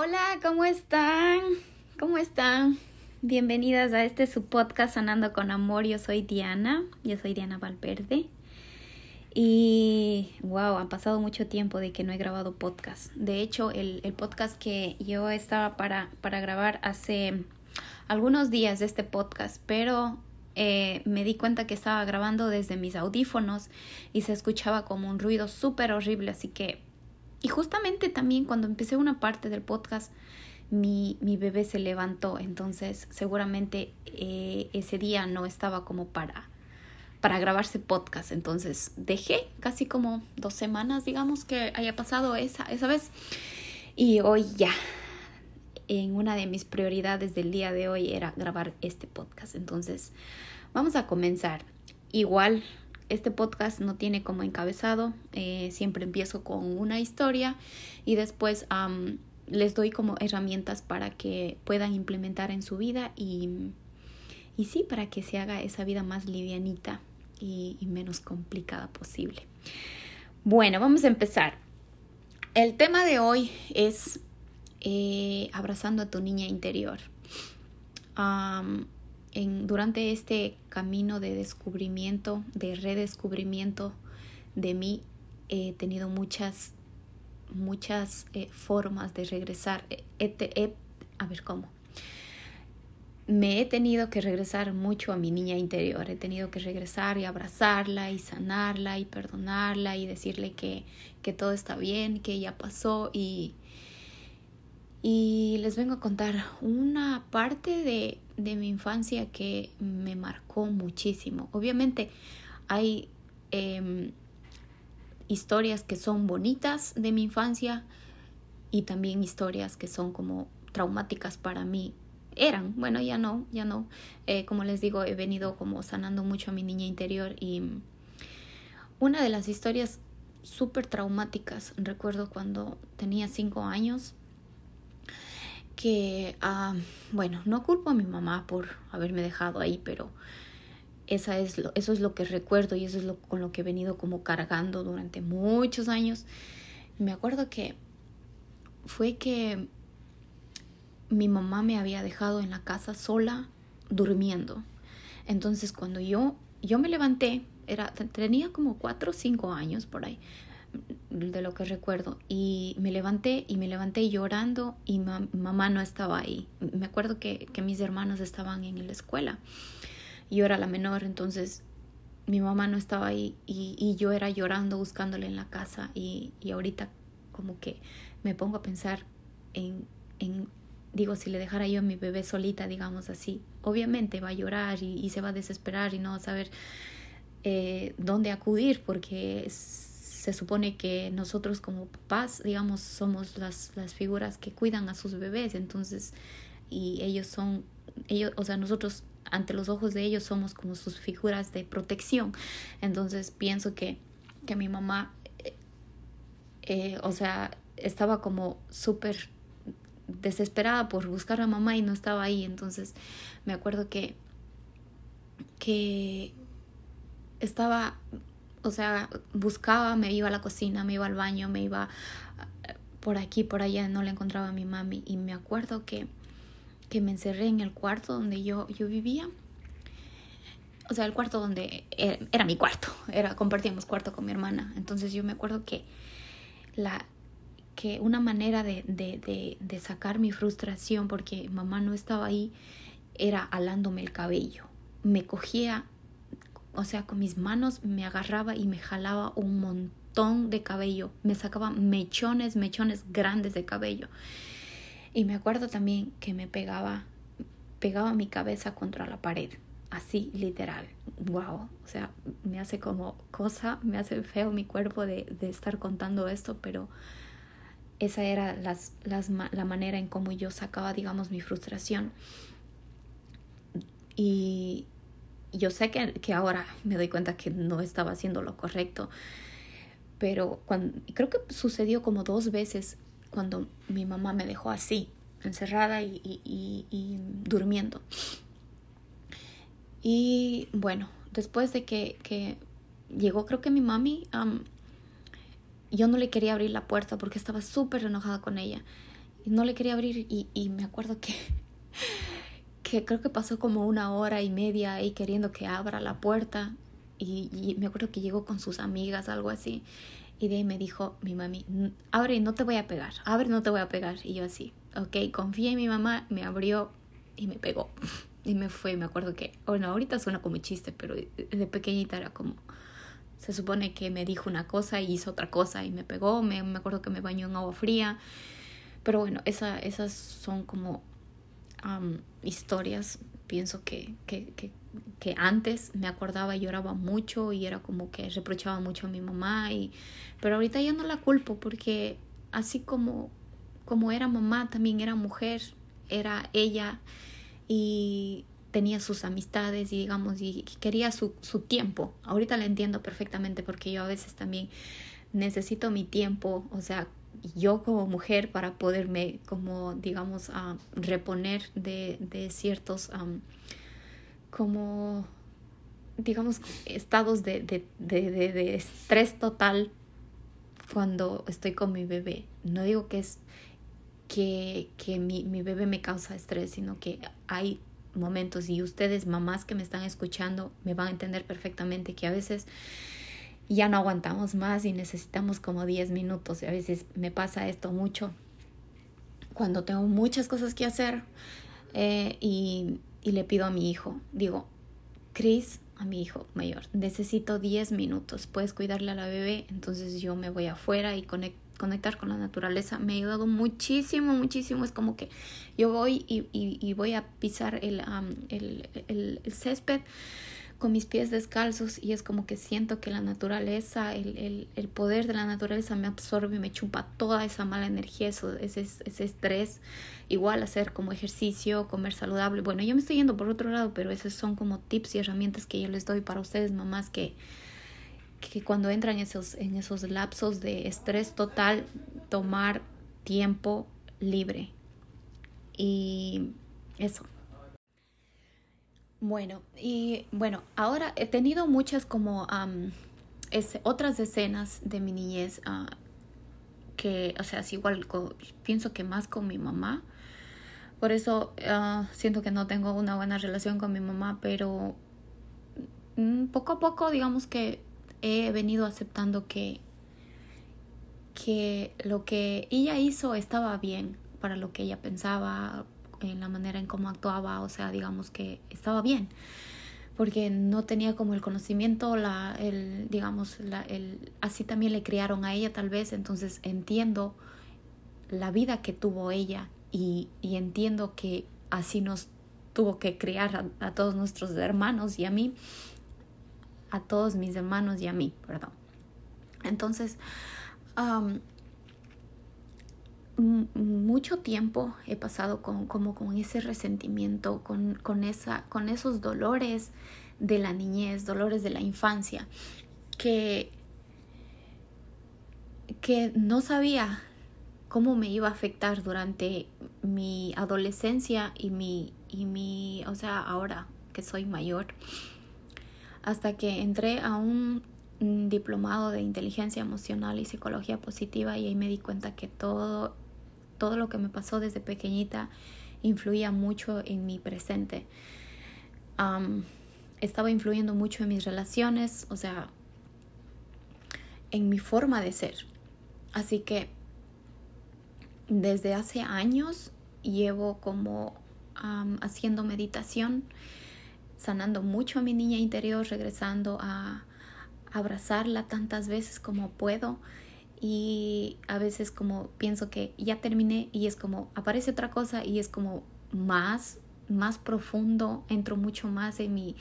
Hola, ¿cómo están? ¿Cómo están? Bienvenidas a este su podcast Sanando con Amor. Yo soy Diana, yo soy Diana Valverde. Y wow, ha pasado mucho tiempo de que no he grabado podcast. De hecho, el, el podcast que yo estaba para, para grabar hace algunos días de este podcast, pero eh, me di cuenta que estaba grabando desde mis audífonos y se escuchaba como un ruido súper horrible, así que... Y justamente también cuando empecé una parte del podcast, mi, mi bebé se levantó, entonces seguramente eh, ese día no estaba como para para grabarse podcast. Entonces dejé casi como dos semanas, digamos, que haya pasado esa, esa vez. Y hoy ya, en una de mis prioridades del día de hoy era grabar este podcast. Entonces, vamos a comenzar. Igual, este podcast no tiene como encabezado. Eh, siempre empiezo con una historia y después les doy como herramientas para que puedan implementar en su vida y, y sí, para que se haga esa vida más livianita y, menos complicada posible. Bueno, vamos a empezar. El tema de hoy es eh, abrazando a tu niña interior. Durante este camino de descubrimiento, de redescubrimiento de mí, he tenido muchas, muchas eh, formas de regresar. a ver cómo me he tenido que regresar mucho a mi niña interior, he tenido que regresar y abrazarla y sanarla y perdonarla y decirle que, que todo está bien, que ya pasó y, y les vengo a contar una parte de, de mi infancia que me marcó muchísimo. Obviamente hay em, historias que son bonitas de mi infancia y también historias que son como traumáticas para mí eran, bueno, ya no, ya no. Eh, como les digo, he venido como sanando mucho a mi niña interior y una de las historias súper traumáticas, recuerdo cuando tenía cinco años, que, ah, bueno, no culpo a mi mamá por haberme dejado ahí, pero esa es eso es lo que recuerdo y eso es lo con lo que he venido como cargando durante muchos años. Me acuerdo que fue que mi mamá me había dejado en la casa sola durmiendo. Entonces cuando yo, yo me levanté, era, tenía como cuatro o cinco años por ahí, de lo que recuerdo, y me levanté y me levanté llorando y mamá no estaba ahí. Me acuerdo que, que mis hermanos estaban en la escuela. Yo era la menor, entonces mi mamá no estaba ahí y, y yo era llorando buscándole en la casa y, y ahorita como que me pongo a pensar en, en digo, si le dejara yo a mi bebé solita, digamos así, obviamente va a llorar y, se va a desesperar y no va a saber eh, dónde acudir porque se supone que nosotros como papás, digamos, somos las, las figuras que cuidan a sus bebés, entonces, y ellos son, ellos, o sea, nosotros ante los ojos de ellos somos como sus figuras de protección, entonces pienso que, que mi mamá, eh, eh, o sea, estaba como súper desesperada por buscar a mamá y no estaba ahí. Entonces me acuerdo que, que estaba, o sea, buscaba, me iba a la cocina, me iba al baño, me iba eh, por aquí, por allá, no le encontraba a mi mami. Y me acuerdo que, que me encerré en el cuarto donde yo, yo vivía. O sea, el cuarto donde era, era mi cuarto, era compartíamos cuarto con mi hermana. Entonces yo me acuerdo que la, que una manera de, de, de, sacar mi frustración porque mamá no estaba ahí era alándome el cabello. Me cogía, o sea, con mis manos me agarraba y me jalaba un montón de cabello. Me sacaba mechones, mechones grandes de cabello. Y me acuerdo también que me pegaba, pegaba mi cabeza contra la pared. Así, literal. Wow. O sea, me hace como cosa, me hace feo mi cuerpo de, de estar contando esto, pero esa era las, las, la manera en cómo yo sacaba, digamos, mi frustración. Y yo sé que, que, ahora me doy cuenta que no estaba haciendo lo correcto, pero cuando, creo que sucedió como dos veces cuando mi mamá me dejó así, encerrada y, y, y, durmiendo. Y bueno, después de que, que llegó creo que mi mami, yo no le quería abrir la puerta porque estaba súper enojada con ella. Y no le quería abrir y, y me acuerdo que, creo que pasó como una hora y media ahí queriendo que abra la puerta. Y, me acuerdo que llegó con sus amigas, algo así. Y de ahí me dijo mi mami, abre no te voy a pegar, abre no te voy a pegar. Y yo así, ok, confié en mi mamá, me abrió y me pegó. Y me fue, me acuerdo que, bueno, ahorita suena como chiste, pero de pequeñita era como, se supone que me dijo una cosa y hizo otra cosa y me pegó, me, me acuerdo que me bañó en agua fría. Pero bueno, esa, esas son como historias, pienso que, que, que, que, antes me acordaba y lloraba mucho y era como que reprochaba mucho a mi mamá, y, pero ahorita ya no la culpo porque así como como era mamá, también era mujer, era ella y tenía sus amistades y digamos, y quería su, su tiempo. Ahorita la entiendo perfectamente porque yo a veces también necesito mi tiempo, o sea, yo como mujer para poderme como digamos reponer de, de ciertos como digamos estados de, de, de, de, estrés total cuando estoy con mi bebé. No digo que es que, que mi, mi bebé me causa estrés, sino que hay momentos y ustedes, mamás que me están escuchando, me van a entender perfectamente que a veces ya no aguantamos más y necesitamos como 10 minutos. Y a veces me pasa esto mucho cuando tengo muchas cosas que hacer eh, y, y, le pido a mi hijo, digo, Chris, a mi hijo mayor, necesito 10 minutos, puedes cuidarle a la bebé, entonces yo me voy afuera y conectar con la naturaleza me ha ayudado muchísimo, muchísimo. Es como que yo voy y, y, voy a pisar el, el, el, el, césped con mis pies descalzos y es como que siento que la naturaleza, el, el, poder de la naturaleza me absorbe y me chupa toda esa mala energía, eso, ese, ese estrés. Igual hacer como ejercicio, comer saludable. Bueno, yo me estoy yendo por otro lado, pero esos son como tips y herramientas que yo les doy para ustedes, mamás, que, que cuando entran en esos, en esos lapsos de estrés total, tomar tiempo libre. Y eso. Bueno, y bueno, ahora he tenido muchas como otras escenas de mi niñez uh, que, o sea, es igual, pienso que más con mi mamá. Por eso uh, siento que no tengo una buena relación con mi mamá, pero mm, poco a poco, digamos que he venido aceptando que, que lo que ella hizo estaba bien para lo que ella pensaba, en la manera en cómo actuaba, o sea, digamos que estaba bien, porque no tenía como el conocimiento, la, el, digamos, la, el, así también le criaron a ella tal vez, entonces entiendo la vida que tuvo ella y, y entiendo que así nos tuvo que criar a, a todos nuestros hermanos y a mí a todos mis hermanos y a mí, perdón. Entonces, mucho tiempo he pasado con, como con ese resentimiento, con, con, esa, con esos dolores de la niñez, dolores de la infancia, que, que no sabía cómo me iba a afectar durante mi adolescencia y mi, y mi, o sea, ahora que soy mayor. Hasta que entré a un diplomado de inteligencia emocional y psicología positiva y ahí me di cuenta que todo, todo lo que me pasó desde pequeñita influía mucho en mi presente. estaba influyendo mucho en mis relaciones, o sea, en mi forma de ser. Así que desde hace años llevo como haciendo meditación sanando mucho a mi niña interior, regresando a abrazarla tantas veces como puedo y a veces como pienso que ya terminé y es como aparece otra cosa y es como más más profundo entro mucho más en mi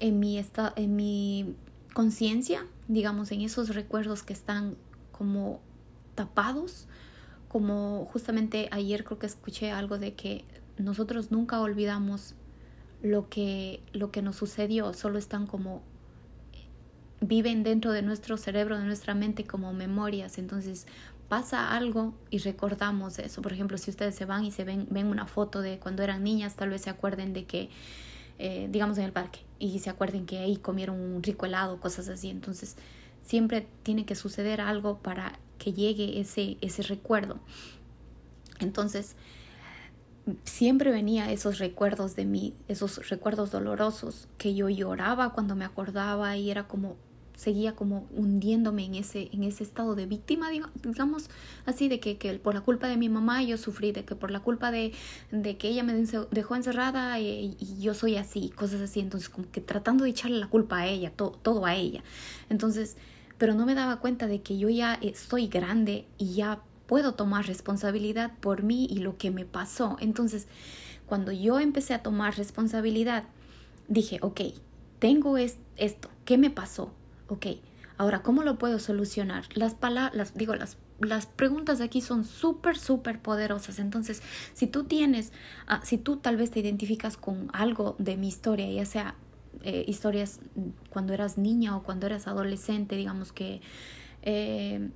en mi en mi conciencia digamos en esos recuerdos que están como tapados como justamente ayer creo que escuché algo de que nosotros nunca olvidamos lo que, lo que nos sucedió, solo están como viven dentro de nuestro cerebro, de nuestra mente como memorias. Entonces pasa algo y recordamos eso. Por ejemplo, si ustedes se van y se ven, ven una foto de cuando eran niñas, tal vez se acuerden de que, eh, digamos, en el parque, y se acuerden que ahí comieron un rico helado, cosas así. Entonces siempre tiene que suceder algo para que llegue ese, ese recuerdo. Entonces, siempre venía esos recuerdos de mí, esos recuerdos dolorosos que yo lloraba cuando me acordaba y era como seguía como hundiéndome en ese en ese estado de víctima digamos así de que, que por la culpa de mi mamá yo sufrí de que por la culpa de, de que ella me dejó encerrada y, yo soy así cosas así entonces como que tratando de echarle la culpa a ella todo a ella. Entonces pero no me daba cuenta de que yo ya estoy grande y ya puedo tomar responsabilidad por mí y lo que me pasó. Entonces, cuando yo empecé a tomar responsabilidad, dije, ok, tengo esto, ¿qué me pasó? Ok, ahora, ¿cómo lo puedo solucionar? Las palabras, digo, las, las preguntas de aquí son súper, súper poderosas. Entonces, si tú tienes, ah, si tú tal vez te identificas con algo de mi historia, ya sea eh, historias cuando eras niña o cuando eras adolescente, digamos que eh,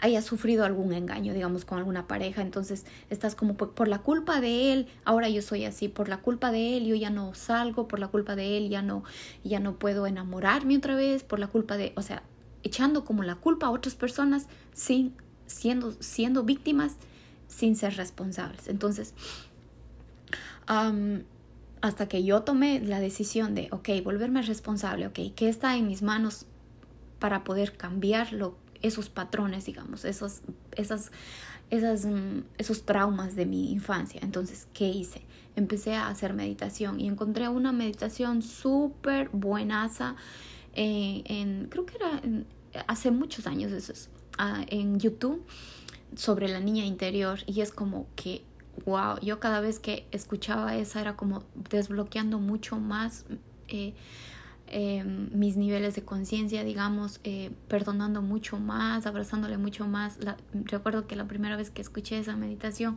hayas sufrido algún engaño, digamos, con alguna pareja, entonces estás como por, la culpa de él, ahora yo soy así, por la culpa de él yo ya no salgo, por la culpa de él ya no ya no puedo enamorarme otra vez, por la culpa de, o sea, echando como la culpa a otras personas sin siendo siendo víctimas sin ser responsables. Entonces, hasta que yo tomé la decisión de, ok, volverme responsable, ok, ¿qué está en mis manos para poder cambiarlo esos patrones, digamos, esos, esas, esas, mm, esos traumas de mi infancia. Entonces, ¿qué hice? Empecé a hacer meditación y encontré una meditación súper buenaza eh, en, creo que era hace muchos años eso es, ah, en YouTube sobre la niña interior y es como que wow, yo cada vez que escuchaba esa era como desbloqueando mucho más eh, Em, mis niveles de conciencia, digamos, eh, perdonando mucho más, abrazándole mucho más. recuerdo que la primera vez que escuché esa meditación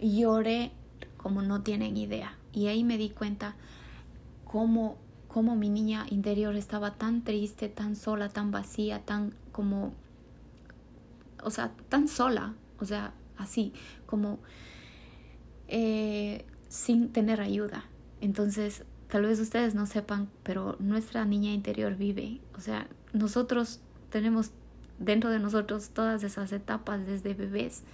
lloré como no tienen idea. Y ahí me di cuenta cómo, cómo mi niña interior estaba tan triste, tan sola, tan vacía, tan como, o sea, tan sola, o sea, así, como eh, sin tener ayuda. Entonces tal vez ustedes no sepan, pero nuestra niña interior vive. O sea, nosotros tenemos dentro de nosotros todas esas etapas desde bebés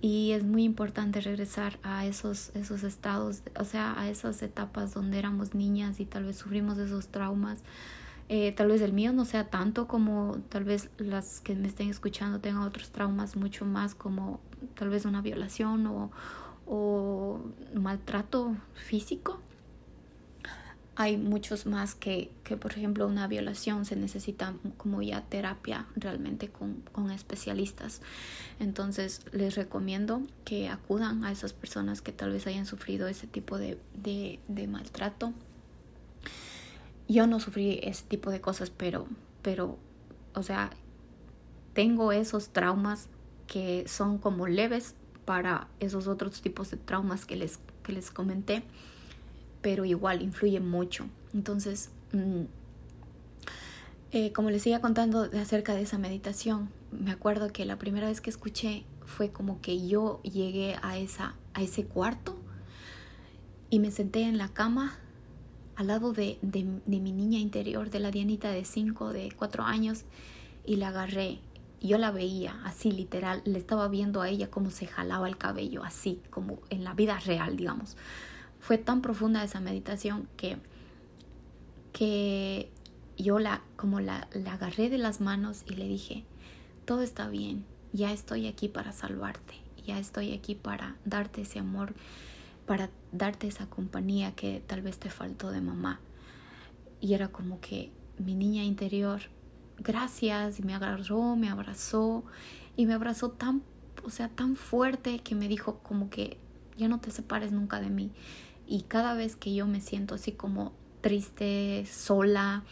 y es muy importante regresar a esos, esos estados, o sea, a esas etapas donde éramos niñas y tal vez sufrimos esos traumas. Eh, tal vez el mío no sea tanto como tal vez las que me estén escuchando tengan otros traumas mucho más como tal vez una violación o, o maltrato físico hay muchos más que, que, por ejemplo, una violación se necesita como ya terapia realmente con, con, especialistas. Entonces, les recomiendo que acudan a esas personas que tal vez hayan sufrido ese tipo de, de, de maltrato. Yo no sufrí ese tipo de cosas, pero, pero, o sea, tengo esos traumas que son como leves para esos otros tipos de traumas que les, que les comenté pero igual influye mucho. Entonces, mm, eh, como les iba contando acerca de esa meditación, me acuerdo que la primera vez que escuché fue como que yo llegué a, esa, a ese cuarto y me senté en la cama al lado de, de, de mi niña interior, de la Dianita de 5, de 4 años, y la agarré. Yo la veía así literal, le estaba viendo a ella cómo se jalaba el cabello, así como en la vida real, digamos fue tan profunda esa meditación que, que yo la, como la, la agarré de las manos y le dije, todo está bien, ya estoy aquí para salvarte, ya estoy aquí para darte ese amor, para darte esa compañía que tal vez te faltó de mamá. Y era como que mi niña interior, gracias, y me agarró, me abrazó, y me abrazó tan, o sea, tan fuerte que me dijo como que ya no te separes nunca de mí. Y cada vez que yo me siento así como triste, sola,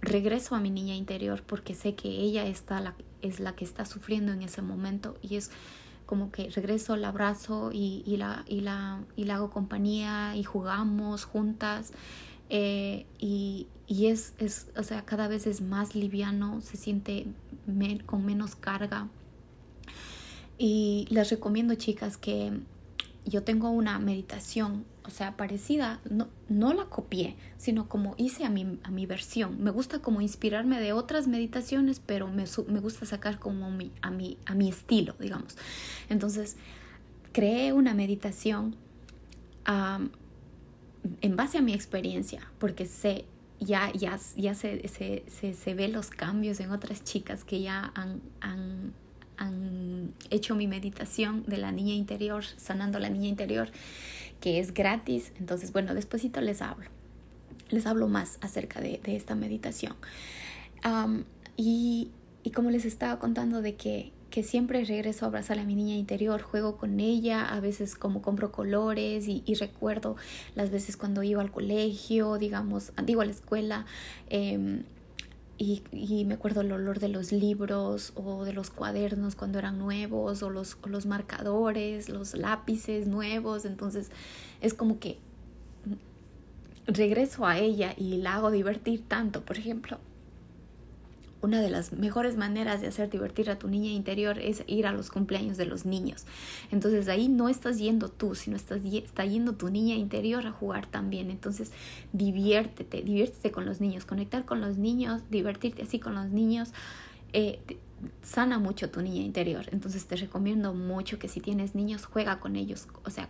regreso a mi niña interior porque sé que ella está la, es la que está sufriendo en ese momento y es como que regreso, la abrazo y, y, la, y, la, y la hago compañía y jugamos juntas. Eh, y, y es, es, o sea, cada vez es más liviano, se siente con menos carga. Y les recomiendo, chicas, que yo tengo una meditación, o sea, parecida, no, no la copié, sino como hice a mi, a mi versión. Me gusta como inspirarme de otras meditaciones, pero me, me gusta sacar como mi, a, mi, a mi estilo, digamos. Entonces, creé una meditación en base a mi experiencia, porque sé, ya, ya, ya se, se, se, se ve los cambios en otras chicas que ya han, han han hecho mi meditación de la niña interior, sanando la niña interior, que es gratis. Entonces, bueno, despuesito les hablo. Les hablo más acerca de, esta meditación. y, y, como les estaba contando de que, que siempre regreso a abrazar a mi niña interior, juego con ella, a veces como compro colores y, y recuerdo las veces cuando iba al colegio, digamos, digo a la escuela, eh, y, y, me acuerdo el olor de los libros o de los cuadernos cuando eran nuevos o los, los marcadores, los lápices nuevos. Entonces es como que regreso a ella y la hago divertir tanto. Por ejemplo, una de las mejores maneras de hacer divertir a tu niña interior es ir a los cumpleaños de los niños. Entonces ahí no estás yendo tú, sino estás está yendo tu niña interior a jugar también. Entonces diviértete, diviértete con los niños, conectar con los niños, divertirte así con los niños. Eh, sana mucho tu niña interior. Entonces te recomiendo mucho que si tienes niños, juega con ellos. O sea,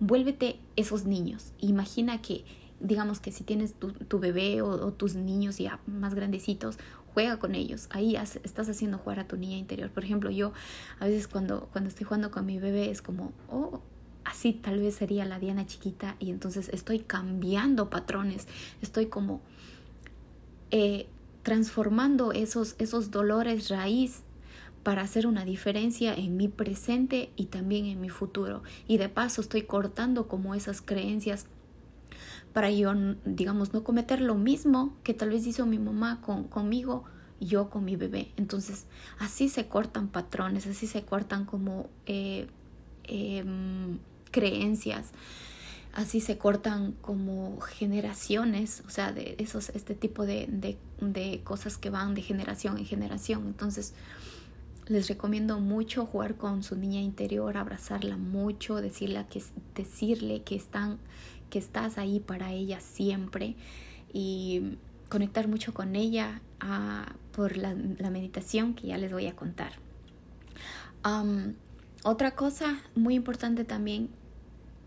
vuélvete esos niños. Imagina que digamos que si tienes tu, bebé o, o, tus niños ya más grandecitos, juega con ellos. Ahí estás haciendo jugar a tu niña interior. Por ejemplo, yo a veces cuando, cuando estoy jugando con mi bebé es como, oh, así tal vez sería la Diana chiquita y entonces estoy cambiando patrones, estoy como eh, transformando esos, esos dolores raíz para hacer una diferencia en mi presente y también en mi futuro. Y de paso estoy cortando como esas creencias para yo, digamos, no cometer lo mismo que tal vez hizo mi mamá con, conmigo, yo con mi bebé. Entonces, así se cortan patrones, así se cortan como eh, em, creencias, así se cortan como generaciones, o sea, de esos, este tipo de, de, de cosas que van de generación en generación. Entonces, les recomiendo mucho jugar con su niña interior, abrazarla mucho, decirle que, decirle que están que estás ahí para ella siempre y conectar mucho con ella ah, por la, meditación que ya les voy a contar. otra cosa muy importante también,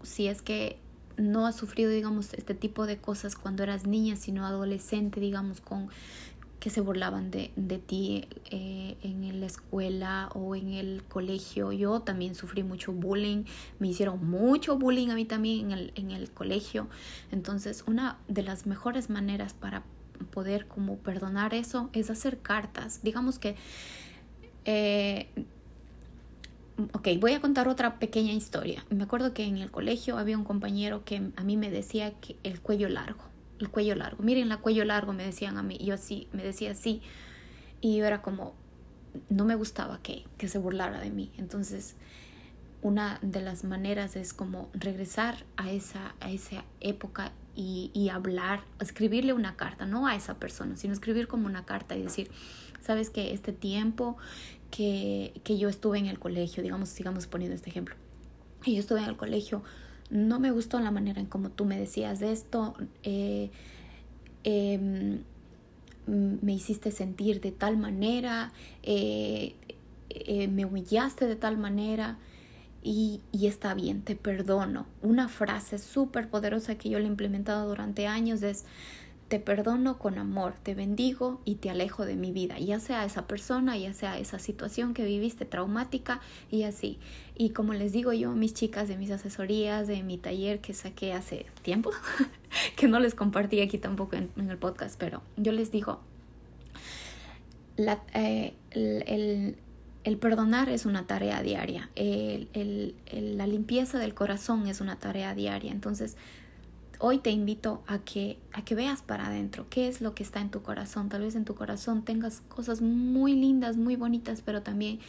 si es que no has sufrido, digamos, este tipo de cosas cuando eras niña, sino adolescente, digamos, con que se burlaban de, de ti eh, en la escuela o en el colegio. Yo también sufrí mucho bullying, me hicieron mucho bullying a mí también en el, en el colegio. Entonces, una de las mejores maneras para poder como perdonar eso es hacer cartas. Digamos que... Eh, ok, voy a contar otra pequeña historia. Me acuerdo que en el colegio había un compañero que a mí me decía que el cuello largo el cuello largo. Miren la cuello largo, me decían a mí. Yo así, me decía así. Y yo era como, no me gustaba que, que se burlara de mí. Entonces, una de las maneras es como regresar a esa, a esa época y, y, hablar, escribirle una carta, no a esa persona, sino escribir como una carta y decir, sabes que este tiempo que, que yo estuve en el colegio, digamos, sigamos poniendo este ejemplo, y yo estuve en el colegio, no me gustó la manera en cómo tú me decías de esto, eh, em, me hiciste sentir de tal manera, eh, eh, me humillaste de tal manera y, y, está bien, te perdono. Una frase súper poderosa que yo le he implementado durante años es, te perdono con amor, te bendigo y te alejo de mi vida, ya sea esa persona, ya sea esa situación que viviste traumática y así. Y como les digo yo mis chicas de mis asesorías, de mi taller que saqué hace tiempo, que no les compartí aquí tampoco en, el podcast, pero yo les digo, eh, el, el, perdonar es una tarea diaria, el, la limpieza del corazón es una tarea diaria, entonces hoy te invito a que, a que veas para adentro qué es lo que está en tu corazón. Tal vez en tu corazón tengas cosas muy lindas, muy bonitas, pero también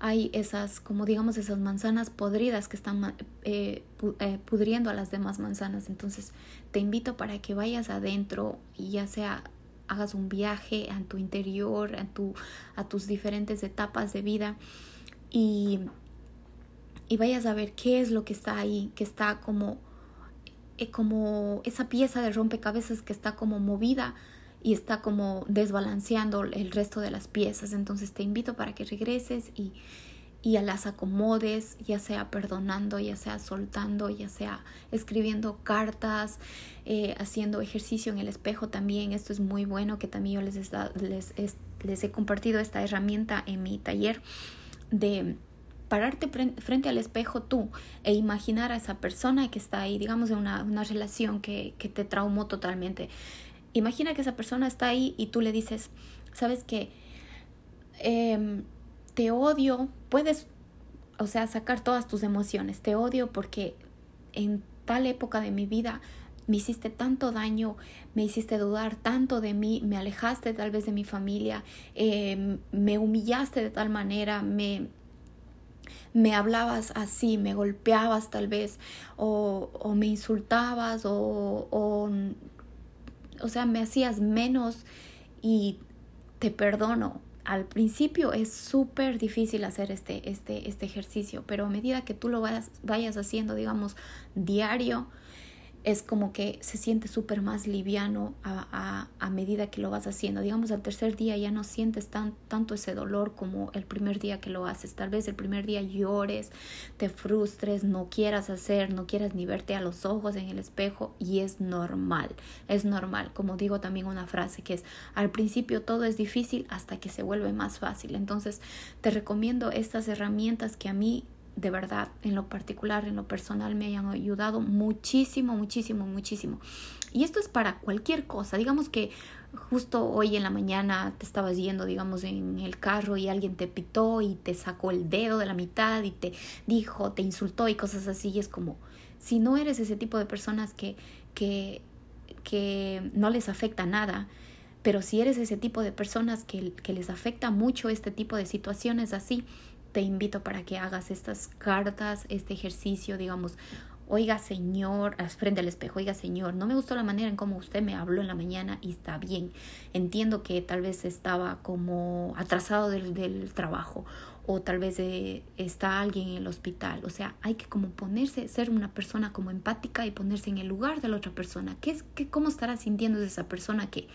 hay esas, como digamos, esas manzanas podridas que están eh, eh, pudriendo a las demás manzanas. Entonces te invito para que vayas adentro y ya sea hagas un viaje a tu interior, a, tu, a tus diferentes etapas de vida y, y vayas a ver qué es lo que está ahí, que está como, eh, como esa pieza de rompecabezas que está como movida y está como desbalanceando el resto de las piezas. Entonces te invito para que regreses y, y las acomodes, ya sea perdonando, ya sea soltando, ya sea escribiendo cartas, eh, haciendo ejercicio en el espejo también. Esto es muy bueno que también yo les, les, les he compartido esta herramienta en mi taller de pararte frente al espejo tú e imaginar a esa persona que está ahí, digamos, en una, una relación que, que te traumó totalmente. Imagina que esa persona está ahí y tú le dices, sabes que em, te odio, puedes, o sea, sacar todas tus emociones, te odio porque en tal época de mi vida me hiciste tanto daño, me hiciste dudar tanto de mí, me alejaste tal vez de mi familia, em, me humillaste de tal manera, me, me hablabas así, me golpeabas tal vez, o, o me insultabas, o, o o sea, me hacías menos y te perdono. Al principio es súper difícil hacer este, este, este ejercicio, pero a medida que tú lo vayas, vayas haciendo, digamos, diario, es como que se siente súper más liviano a, a, medida que lo vas haciendo. Digamos, al tercer día ya no sientes tan, tanto ese dolor como el primer día que lo haces. Tal vez el primer día llores, te frustres, no quieras hacer, no quieras ni verte a los ojos en el espejo y es normal, es normal. Como digo también una frase que es, al principio todo es difícil hasta que se vuelve más fácil. Entonces, te recomiendo estas herramientas que a mí de verdad, en lo particular, en lo personal, me hayan ayudado muchísimo, muchísimo, muchísimo. Y esto es para cualquier cosa. Digamos que justo hoy en la mañana te estabas yendo, digamos, en el carro y alguien te pitó y te sacó el dedo de la mitad y te dijo, te insultó y cosas así. Y es como, si no eres ese tipo de personas que, que, que no les afecta nada, pero si eres ese tipo de personas que, que les afecta mucho este tipo de situaciones así, te invito para que hagas estas cartas, este ejercicio, digamos, oiga señor, frente al espejo, oiga señor, no me gustó la manera en cómo usted me habló en la mañana y está bien. Entiendo que tal vez estaba como atrasado del, del trabajo o tal vez eh, está alguien en el hospital. O sea, hay que como ponerse, ser una persona como empática y ponerse en el lugar de la otra persona. ¿Qué es, qué, ¿Cómo estará sintiendo esa persona que,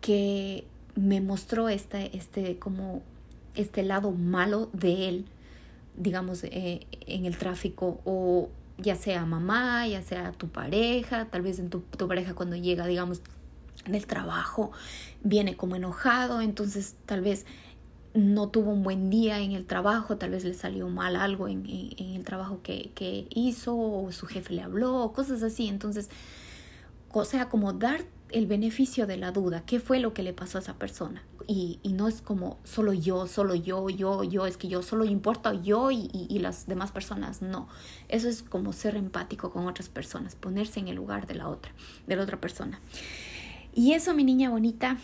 que me mostró este, este como este lado malo de él, digamos, eh, en el tráfico o ya sea mamá, ya sea tu pareja, tal vez en tu, pareja cuando llega, digamos, del trabajo, viene como enojado, entonces tal vez no tuvo un buen día en el trabajo, tal vez le salió mal algo en, en, el trabajo que, que, hizo, o su jefe le habló, cosas así. Entonces, o sea, como dar el beneficio de la duda, qué fue lo que le pasó a esa persona y, no es como solo yo, solo yo, yo, yo, es que yo solo importa yo y, las demás personas, no. Eso es como ser empático con otras personas, ponerse en el lugar de la otra, de la otra persona. Y eso, mi niña bonita,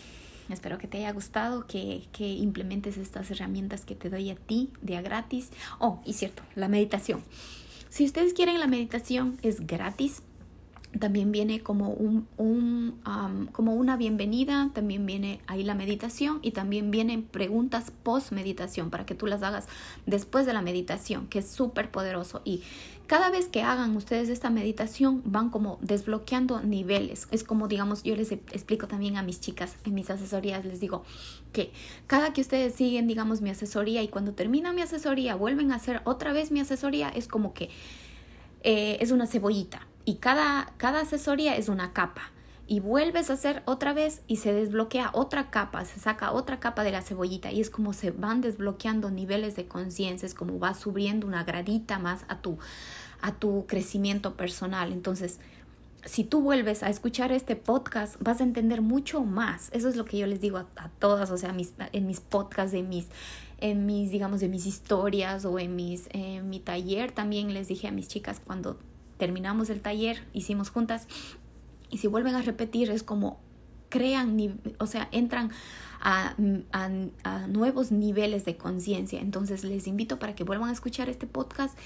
espero que te haya gustado, que, que implementes estas herramientas que te doy a ti de a gratis. Oh, y cierto, la meditación. Si ustedes quieren la meditación, es gratis también viene como, un, un como una bienvenida, también viene ahí la meditación y también vienen preguntas post meditación para que tú las hagas después de la meditación, que es súper poderoso. Y cada vez que hagan ustedes esta meditación van como desbloqueando niveles. Es como, digamos, yo les explico también a mis chicas en mis asesorías, les digo que cada que ustedes siguen, digamos, mi asesoría y cuando termina mi asesoría vuelven a hacer otra vez mi asesoría, es como que eh, es una cebollita y cada, cada asesoría es una capa y vuelves a hacer otra vez y se desbloquea otra capa, se saca otra capa de la cebollita y es como se van desbloqueando niveles de conciencia, es como va subiendo una gradita más a tu, a tu crecimiento personal. Entonces, si tú vuelves a escuchar este podcast, vas a entender mucho más. Eso es lo que yo les digo a, todas, o sea, mis, en mis podcasts, en mis, en mis, digamos, de mis historias o en mis, en mi taller también les dije a mis chicas cuando terminamos el taller, hicimos juntas y si vuelven a repetir es como crean, o sea, entran a, a, nuevos niveles de conciencia. Entonces les invito para que vuelvan a escuchar este podcast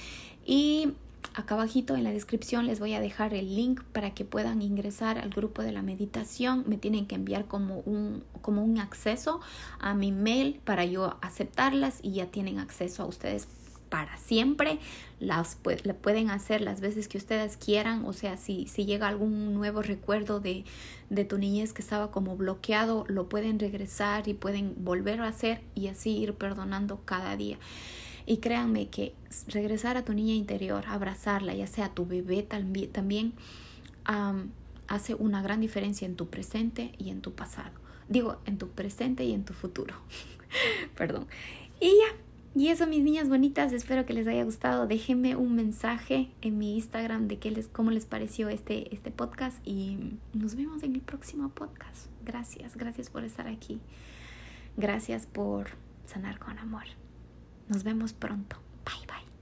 y acá abajito en la descripción les voy a dejar el link para que puedan ingresar al grupo de la meditación. Me tienen que enviar como un, como un acceso a mi mail para yo aceptarlas y ya tienen acceso a ustedes para siempre, las pueden hacer las veces que ustedes quieran, o sea, si, si llega algún nuevo recuerdo de, de tu niñez que estaba como bloqueado, lo pueden regresar y pueden volver a hacer y así ir perdonando cada día. Y créanme que regresar a tu niña interior, abrazarla, ya sea tu bebé también hace una gran diferencia en tu presente y en tu pasado. Digo, en tu presente y en tu futuro. Perdón. Y ya, y eso, mis niñas bonitas, espero que les haya gustado. Déjenme un mensaje en mi Instagram de qué les, cómo les pareció este, este podcast y nos vemos en el próximo podcast. Gracias, gracias por estar aquí. Gracias por sanar con amor. Nos vemos pronto. Bye, bye.